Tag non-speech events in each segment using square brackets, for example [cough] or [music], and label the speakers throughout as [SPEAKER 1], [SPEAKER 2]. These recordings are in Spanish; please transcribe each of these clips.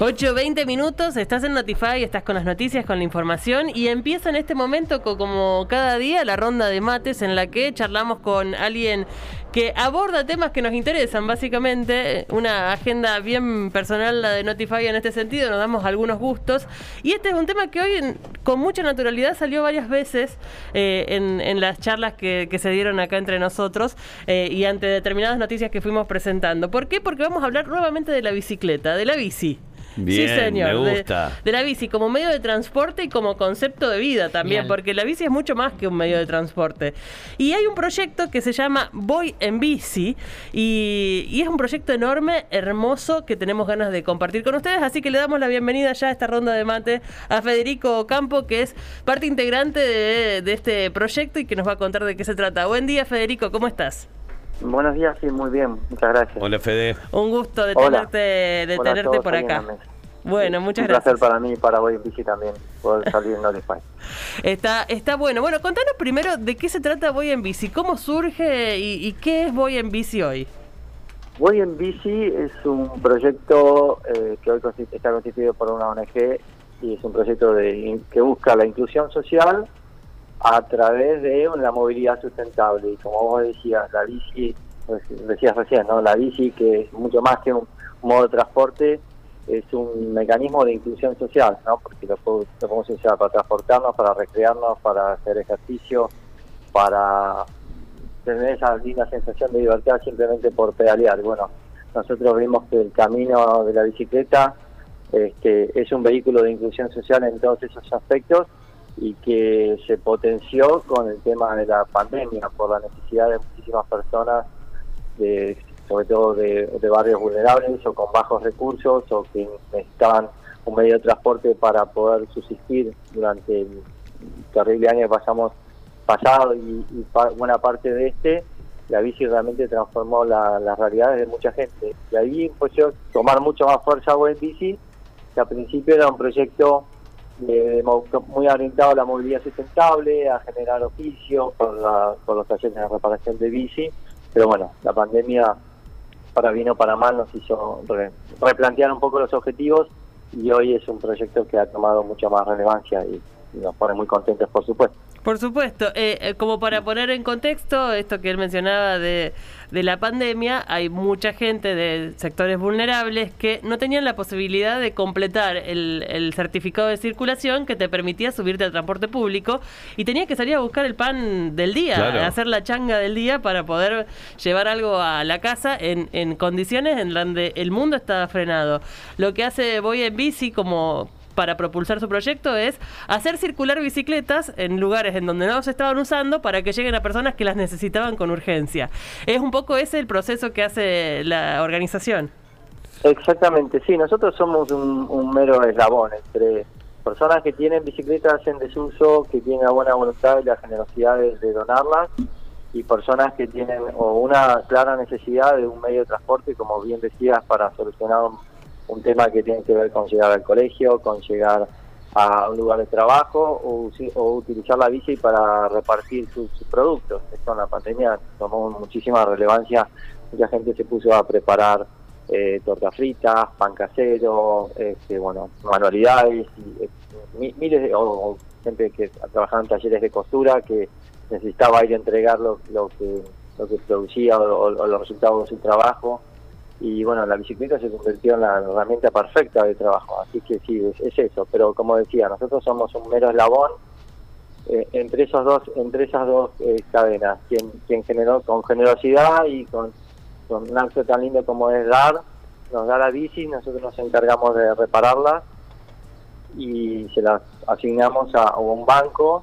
[SPEAKER 1] 8, 20 minutos, estás en Notify, estás con las noticias, con la información y empieza en este momento, como cada día, la ronda de mates en la que charlamos con alguien que aborda temas que nos interesan, básicamente, una agenda bien personal la de Notify en este sentido, nos damos algunos gustos y este es un tema que hoy con mucha naturalidad salió varias veces eh, en, las charlas que, se dieron acá entre nosotros eh, y ante determinadas noticias que fuimos presentando. ¿Por qué? Porque vamos a hablar nuevamente de la bicicleta, de la bici.
[SPEAKER 2] Bien, sí, señor. Me gusta.
[SPEAKER 1] De, la bici como medio de transporte y como concepto de vida también, porque la bici es mucho más que un medio de transporte. Y hay un proyecto que se llama Voy en Bici y, es un proyecto enorme, hermoso, que tenemos ganas de compartir con ustedes. Así que le damos la bienvenida ya a esta ronda de mate a Federico Campo, que es parte integrante de, de este proyecto y que nos va a contar de qué se trata. Buen día, Federico, ¿cómo estás?
[SPEAKER 3] Buenos días, sí, muy bien, muchas gracias.
[SPEAKER 2] Hola, Fede.
[SPEAKER 1] Un gusto de tenerte, de tenerte por acá. Bueno, muchas gracias.
[SPEAKER 3] Un placer para mí y para Voy en Bici también, poder salir en Notify. [laughs]
[SPEAKER 1] Está, está bueno. Bueno, contanos primero de qué se trata Voy en Bici, cómo surge y, qué es Voy en Bici hoy.
[SPEAKER 3] Voy en Bici es un proyecto eh, que hoy está constituido por una ONG y es un proyecto de, que busca la inclusión social a través de la movilidad sustentable. Y como vos decías, la bici, pues, decías recién, ¿no? La bici, que es mucho más que un, modo de transporte, es un mecanismo de inclusión social, ¿no? Porque lo, podemos usar para transportarnos, para recrearnos, para hacer ejercicio, para tener esa linda sensación de libertad simplemente por pedalear. Bueno, nosotros vimos que el camino de la bicicleta este, es un vehículo de inclusión social en todos esos aspectos y que se potenció con el tema de la pandemia por la necesidad de muchísimas personas, de, sobre todo de, barrios vulnerables o con bajos recursos o que necesitaban un medio de transporte para poder subsistir durante el terrible año que pasamos pasado y, buena parte de este, la bici realmente transformó las realidades de mucha gente. Y ahí empezó a tomar mucho más fuerza Buen Bici, que al principio era un proyecto muy orientado a la movilidad sustentable, a generar oficio por, la, por los talleres de reparación de bici, pero bueno, la pandemia para bien o para mal nos hizo replantear un poco los objetivos y hoy es un proyecto que ha tomado mucha más relevancia y nos pone muy contentos por supuesto.
[SPEAKER 1] Por supuesto, eh, eh, como para poner en contexto esto que él mencionaba de, la pandemia, hay mucha gente de sectores vulnerables que no tenían la posibilidad de completar el, certificado de circulación que te permitía subirte al transporte público y tenía que salir a buscar el pan del día, hacer la changa del día para poder llevar algo a la casa en, en condiciones en donde el mundo estaba frenado. Lo que hace Voy en Bici como para propulsar su proyecto es hacer circular bicicletas en lugares en donde no se estaban usando para que lleguen a personas que las necesitaban con urgencia. Es un poco ese el proceso que hace la organización.
[SPEAKER 3] Exactamente, sí, nosotros somos un, mero eslabón entre personas que tienen bicicletas en desuso, que tienen la buena voluntad y la generosidad de, de donarlas, y personas que tienen o una clara necesidad de un medio de transporte, como bien decías, para solucionar un un tema que tiene que ver con llegar al colegio, con llegar a un lugar de trabajo o, utilizar la bici para repartir sus, productos. Esto en la pandemia tomó muchísima relevancia, mucha gente se puso a preparar eh, tortas fritas, pan casero, este, bueno, manualidades, y, eh, miles de, o, gente que trabajaba en talleres de costura que necesitaba ir a entregar lo, que lo que producía o los resultados de su trabajo y bueno, la bicicleta se convirtió en la herramienta perfecta de trabajo, así que sí, es, eso, pero como decía, nosotros somos un mero eslabón eh, entre esos dos entre esas dos eh, cadenas, quien, quien generó con generosidad y con, con un acto tan lindo como es dar, nos da la bici, nosotros nos encargamos de repararla y se las asignamos a, a un banco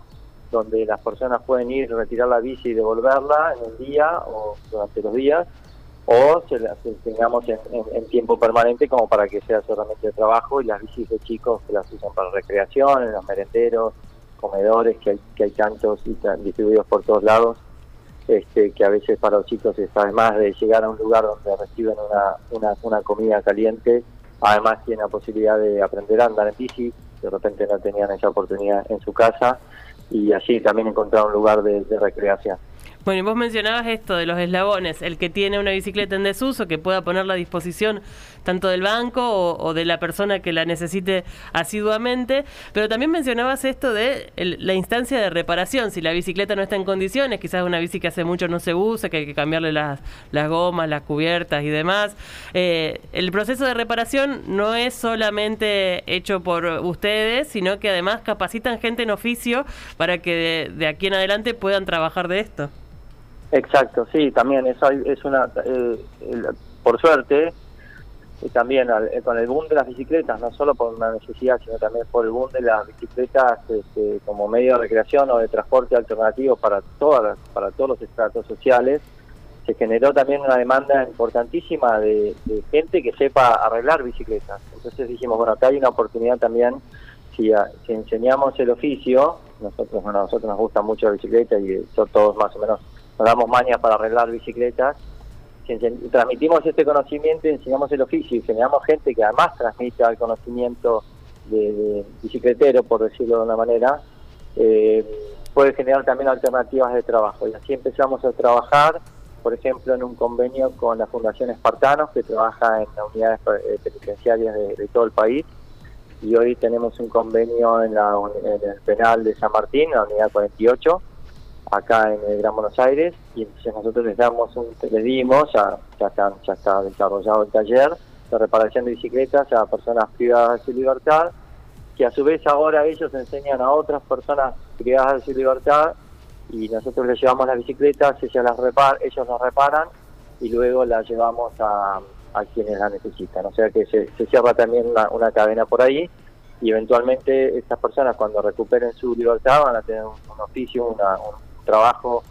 [SPEAKER 3] donde las personas pueden ir, retirar la bici y devolverla en un día o durante los días o se las tengamos en, tiempo permanente como para que sea solamente de trabajo y las bicis de chicos que las usan para recreación, en los merenderos, comedores, que hay, que hay tantos y distribuidos por todos lados, este, que a veces para los chicos es además de llegar a un lugar donde reciben una, una, una comida caliente, además tienen la posibilidad de aprender a andar en bici, de repente no tenían esa oportunidad en su casa, y así también encontrar un lugar de recreación.
[SPEAKER 1] Bueno, y vos mencionabas esto de los eslabones, el que tiene una bicicleta en desuso, que pueda ponerla a disposición tanto del banco o, de la persona que la necesite asiduamente, pero también mencionabas esto de la instancia de reparación, si la bicicleta no está en condiciones, quizás una bici que hace mucho no se usa, que hay que cambiarle las, las gomas, las cubiertas y demás. Eh, el proceso de reparación no es solamente hecho por ustedes, sino que además capacitan gente en oficio para que de aquí en adelante puedan trabajar de esto.
[SPEAKER 3] Exacto, sí, también eso es una, eh, por suerte, y también eh, con el boom de las bicicletas, no solo por una necesidad, sino también por el boom de las bicicletas este, como medio de recreación o de transporte alternativo para todas para todos los estratos sociales, se generó también una demanda importantísima de, gente que sepa arreglar bicicletas. Entonces dijimos, bueno, acá hay una oportunidad también, si, si enseñamos el oficio, nosotros, bueno, a nosotros nos gusta mucho la bicicleta y son todos más o menos nos damos mañas para arreglar bicicletas, transmitimos este conocimiento y enseñamos el oficio y generamos gente que además transmite el conocimiento de, bicicletero, por decirlo de una manera, eh, puede generar también alternativas de trabajo. Y así empezamos a trabajar, por ejemplo, en un convenio con la Fundación Espartanos, que trabaja en las unidades eh, penitenciarias de, todo el país. Y hoy tenemos un convenio en, la, en el penal de San Martín, la unidad 48, acá en el Gran Buenos Aires y entonces nosotros les damos un, les dimos, ya, ya, está, ya está desarrollado el taller de reparación de bicicletas a personas privadas de su libertad, que a su vez ahora ellos enseñan a otras personas privadas de su libertad y nosotros les llevamos las bicicletas, ellas las repar, ellos las reparan y luego las llevamos a, quienes las necesitan. O sea que se, cierra también una, cadena por ahí y eventualmente estas personas cuando recuperen su libertad van a tener un, oficio, una, trabajo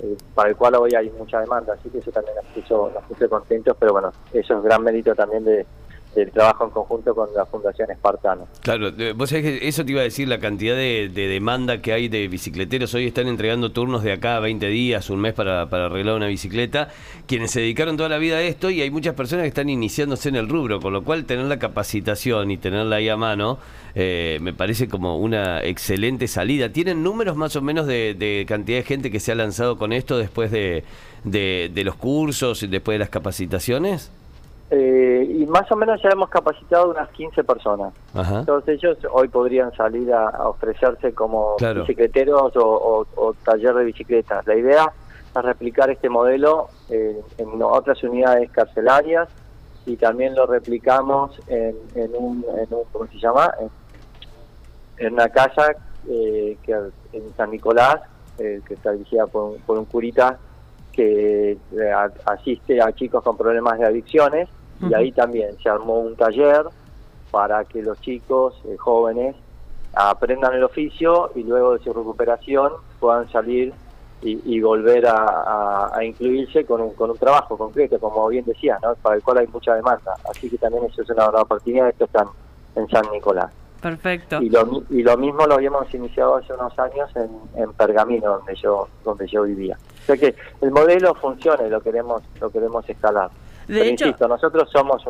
[SPEAKER 3] eh, para el cual hoy hay mucha demanda, así que eso también nos puso, nos puso contentos, pero bueno, eso es gran mérito también de, del trabajo en conjunto con la Fundación Espartano.
[SPEAKER 2] Claro, vos sabés que eso te iba a decir, la cantidad de, demanda que hay de bicicleteros. Hoy están entregando turnos de acá a 20 días, un mes para, para, arreglar una bicicleta, quienes se dedicaron toda la vida a esto y hay muchas personas que están iniciándose en el rubro, con lo cual tener la capacitación y tenerla ahí a mano eh, me parece como una excelente salida. ¿Tienen números más o menos de, cantidad de gente que se ha lanzado con esto después de, de los cursos y después de las capacitaciones?
[SPEAKER 3] Eh, y más o menos ya hemos capacitado unas 15 personas. Entonces ellos hoy podrían salir a, ofrecerse como bicicleteros o, taller de bicicletas. La idea es replicar este modelo en otras unidades carcelarias y también lo replicamos en, un, en un, ¿cómo se llama? En, una casa eh, que en San Nicolás, eh, que está dirigida por por un curita que eh, asiste a chicos con problemas de adicciones y ahí también se armó un taller para que los chicos eh, jóvenes aprendan el oficio y luego de su recuperación puedan salir y, volver a, incluirse con un, con un trabajo concreto, como bien decía, ¿no? para el cual hay mucha demanda. Así que también eso es una, una oportunidad, esto está en San Nicolás.
[SPEAKER 1] Perfecto.
[SPEAKER 3] Y lo, y lo mismo lo habíamos iniciado hace unos años en, en Pergamino, donde yo donde yo vivía. O sea que el modelo funciona y lo queremos lo queremos escalar. De hecho, insisto, nosotros somos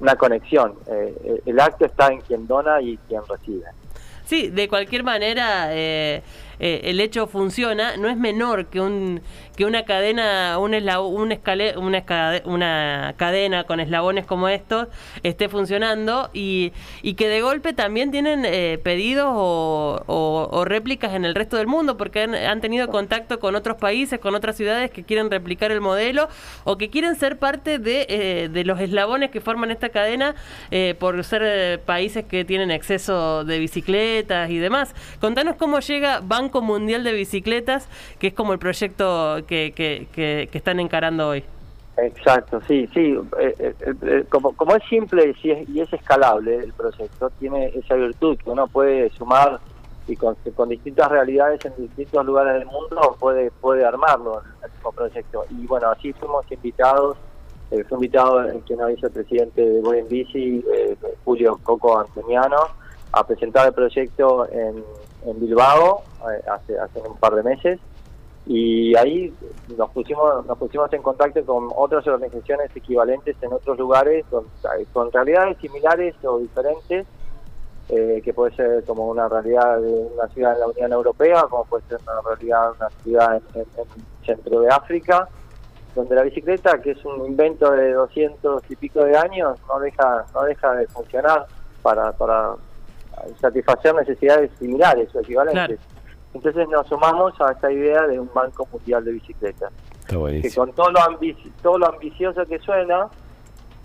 [SPEAKER 3] una conexión. Eh, el acto está en quien dona y quien recibe.
[SPEAKER 1] Sí, de cualquier manera, eh, eh, el hecho funciona, no es menor que un que una cadena, un una, una, cadena con eslabones como estos esté funcionando y, y que de golpe también tienen eh, pedidos o, réplicas en el resto del mundo porque han, tenido contacto con otros países, con otras ciudades que quieren replicar el modelo o que quieren ser parte de, eh, de los eslabones que forman esta cadena por ser países que tienen exceso de bicicletas y demás. Contanos cómo llega Banco Mundial de Bicicletas, que es como el proyecto que, que, están encarando hoy.
[SPEAKER 3] Exacto, sí, sí. Eh, eh, eh, como, como es simple y es, escalable el proyecto, tiene esa virtud que uno puede sumar y con, con distintas realidades en distintos lugares del mundo puede puede armarlo el mismo proyecto. Y bueno, así fuimos invitados, fue invitado el que nos hizo el presidente de Boy Bici, Julio Coco Antoniano, a presentar el proyecto en, en Bilbao eh, hace, hace un par de meses y ahí nos pusimos nos pusimos en contacto con otras organizaciones equivalentes en otros lugares con, con realidades similares o diferentes eh, que puede ser como una realidad de una ciudad en la Unión Europea, como puede ser una realidad de una ciudad en, en- en centro de África, donde la bicicleta, que es un invento de 200 y pico de años, no deja no deja de funcionar para, para satisfacer necesidades similares o equivalentes. Entonces nos sumamos a esta idea de un banco mundial de bicicletas que con todo lo, ambici- todo lo ambicioso que suena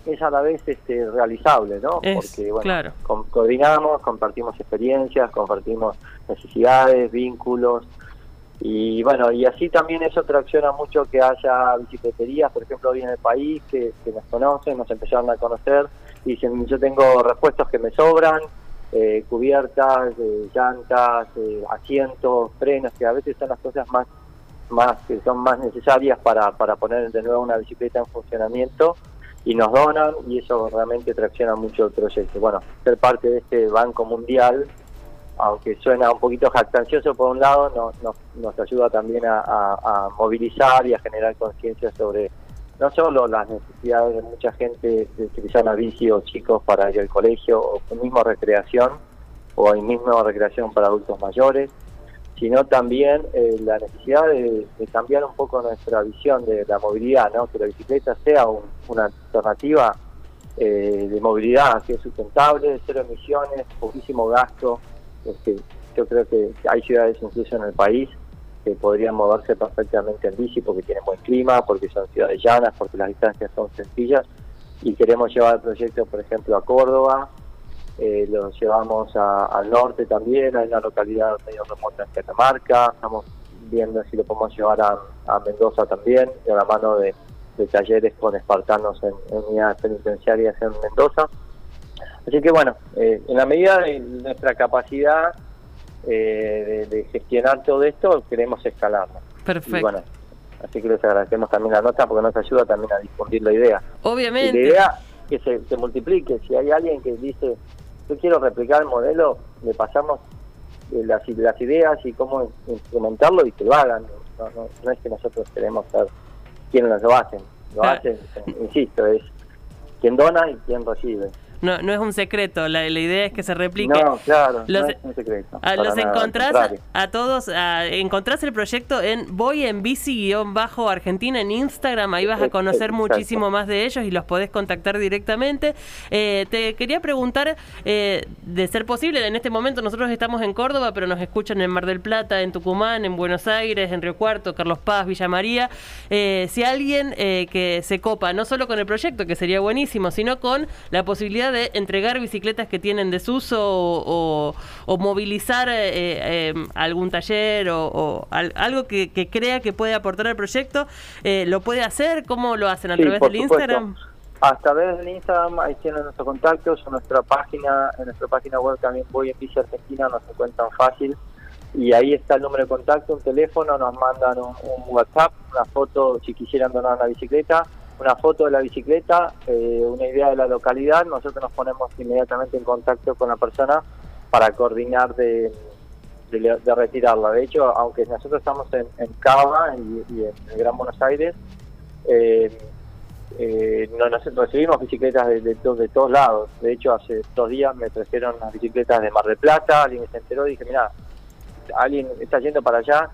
[SPEAKER 3] es a la vez este realizable, ¿no?
[SPEAKER 1] Es,
[SPEAKER 3] Porque bueno,
[SPEAKER 1] claro.
[SPEAKER 3] coordinamos, compartimos experiencias, compartimos necesidades, vínculos y bueno, y así también eso tracciona mucho que haya bicicleterías, por ejemplo, hoy en el país que, que nos conocen, nos empezaron a conocer y dicen, yo tengo repuestos que me sobran, eh, cubiertas, eh, llantas, asientos, frenos, que a veces son las cosas más más que son más necesarias para, para poner de nuevo una bicicleta en funcionamiento y nos donan y eso realmente tracciona mucho el proyecto. Bueno, ser parte de este banco mundial, aunque suena un poquito jactancioso por un lado, no- nos, nos ayuda también a movilizar y a generar conciencia sobre no solo las necesidades de mucha gente de utilizar la bici o chicos para ir al colegio o mismo recreación o hay mismo recreación para adultos mayores, sino también eh, la necesidad de, de cambiar un poco nuestra visión de la movilidad, ¿no? que la bicicleta sea un- una alternativa eh, de movilidad que es sustentable, cero emisiones, poquísimo gasto. Este, yo creo que hay ciudades incluso en el país que podrían moverse perfectamente en bici porque tienen buen clima, porque son ciudades llanas, porque las distancias son sencillas. Y queremos llevar el proyecto, por ejemplo, a Córdoba, eh, lo llevamos a- al norte también, hay una localidad medio remota en Catamarca, estamos viendo si lo podemos llevar a, Mendoza también, de la mano de, de talleres con espartanos en, en unidades penitenciarias en Mendoza. Así que bueno, eh, en la medida de nuestra capacidad eh, de, de gestionar todo esto, queremos escalarlo. Y
[SPEAKER 1] Perfecto.
[SPEAKER 3] bueno, así que les agradecemos también la nota porque nos ayuda también a difundir la idea. Y la
[SPEAKER 1] Obviamente.
[SPEAKER 3] idea que se, se multiplique. Si hay alguien que dice, yo quiero replicar el modelo, le pasamos eh, las, las ideas y cómo instrumentarlo y que lo hagan. No, no, no es que nosotros queremos ser quienes lo hacen. Lo
[SPEAKER 1] Ah.
[SPEAKER 3] hacen, eh, insisto, es quien dona y quien recibe.
[SPEAKER 1] No, no es un secreto. La, la idea es que se replique.
[SPEAKER 3] No, claro,
[SPEAKER 1] Los-
[SPEAKER 3] no es un secreto. Para
[SPEAKER 1] los
[SPEAKER 3] nada,
[SPEAKER 1] encontrás a todos, a- encontrás el proyecto en Voy en Bici-Bajo Argentina en Instagram, ahí vas a conocer
[SPEAKER 3] Exacto.
[SPEAKER 1] muchísimo más de ellos y los podés contactar directamente. Eh, te quería preguntar, eh, de ser posible, en este momento nosotros estamos en Córdoba, pero nos escuchan en Mar del Plata, en Tucumán, en Buenos Aires, en Río Cuarto, Carlos Paz, Villa María. Eh, si alguien eh, que se copa, no solo con el proyecto, que sería buenísimo, sino con la posibilidad de entregar bicicletas que tienen desuso o, o- o movilizar eh, eh, algún taller o, o al- algo que, que crea que puede aportar al proyecto, eh, ¿lo puede hacer? ¿Cómo lo hacen? ¿A
[SPEAKER 3] Sí,
[SPEAKER 1] través del
[SPEAKER 3] supuesto.
[SPEAKER 1] Instagram?
[SPEAKER 3] A través del Instagram, ahí tienen nuestros contactos, en nuestra página, en nuestra página web también voy en Bici Argentina, nos encuentran fácil. Y ahí está el número de contacto, un teléfono, nos mandan un, un WhatsApp, una foto si quisieran donar una bicicleta, una foto de la bicicleta, eh, una idea de la localidad, nosotros nos ponemos inmediatamente en contacto con la persona para coordinar de, de, retirarla. De hecho, aunque nosotros estamos en, en Cava y, en el Gran Buenos Aires, eh, eh, no, nos recibimos bicicletas de, de, to- de todos lados. De hecho, hace dos días me trajeron unas bicicletas de Mar del Plata, alguien se enteró y dije, mira, alguien está yendo para allá,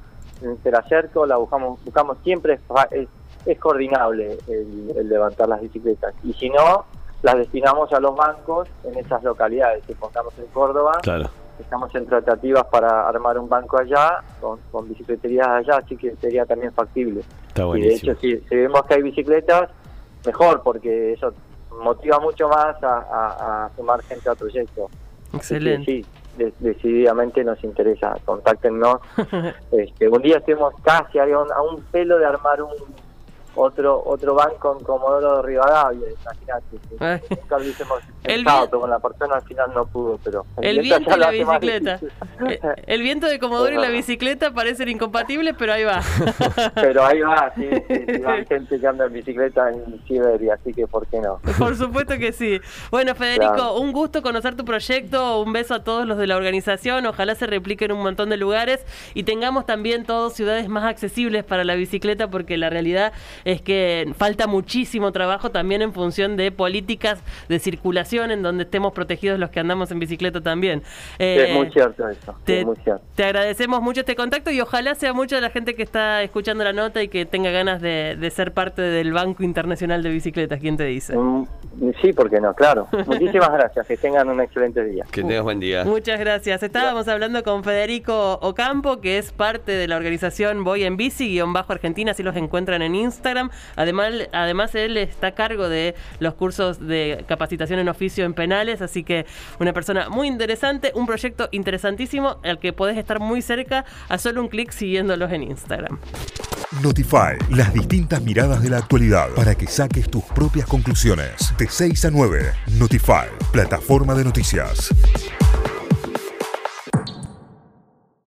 [SPEAKER 3] te la acerco, la buscamos, buscamos siempre, es, es coordinable el, el levantar las bicicletas. Y si no, las destinamos a los bancos en esas localidades. Si pongamos en Córdoba,
[SPEAKER 2] Claro.
[SPEAKER 3] estamos en tratativas para armar un banco allá, con, con bicicleterías allá, así que sería también factible.
[SPEAKER 2] Está
[SPEAKER 3] Y de hecho, si, si vemos que hay bicicletas, mejor, porque eso motiva mucho más a, a- a sumar gente al proyecto. Que
[SPEAKER 1] Excelente.
[SPEAKER 3] Sí, de- decididamente nos interesa. Contáctenos. [laughs] este, un día estuvimos casi a un, a un pelo de armar un otro otro banco en Comodoro Rivadavia, imagínate.
[SPEAKER 1] Ay.
[SPEAKER 3] Nunca lo hubiésemos [laughs]
[SPEAKER 1] El
[SPEAKER 3] pensado, con la persona al final no pudo, pero
[SPEAKER 1] El
[SPEAKER 3] viento
[SPEAKER 1] y la bicicleta. Eh, El viento de Comodoro y la bicicleta parecen incompatibles, pero ahí va. [laughs]
[SPEAKER 3] Pero ahí va, sí, sí, sí, [laughs] hay gente que anda en bicicleta en Siberia, así que ¿por qué no?
[SPEAKER 1] Por supuesto que sí. Bueno, Federico,
[SPEAKER 3] Claro.
[SPEAKER 1] un gusto conocer tu proyecto, un beso a todos los de la organización, ojalá se replique en un montón de lugares y tengamos también todos ciudades más accesibles para la bicicleta porque la realidad es que falta muchísimo trabajo también en función de políticas de circulación en donde estemos protegidos los que andamos en bicicleta también.
[SPEAKER 3] es muy cierto eso.
[SPEAKER 1] Te,
[SPEAKER 3] muy cierto.
[SPEAKER 1] te agradecemos mucho este contacto y ojalá sea mucha la gente que está escuchando la nota y que tenga ganas de, de ser parte del Banco Internacional de Bicicletas. ¿Quién te dice?
[SPEAKER 3] Mm, sí, porque no, claro. [laughs] Muchísimas gracias. Que tengan un excelente día.
[SPEAKER 2] Que tengas buen día.
[SPEAKER 1] Muchas gracias. Estábamos hablando con Federico Ocampo, que es parte de la organización Voy en Bici, guion bajo Argentina, así los encuentran en Además, además, él está a cargo de los cursos de capacitación en oficio en penales, así que una persona muy interesante, un proyecto interesantísimo al que podés estar muy cerca a solo un clic siguiéndolos en Instagram.
[SPEAKER 4] Notify, las distintas miradas de la actualidad para que saques tus propias conclusiones. De 6 a 9, Notify, plataforma de noticias.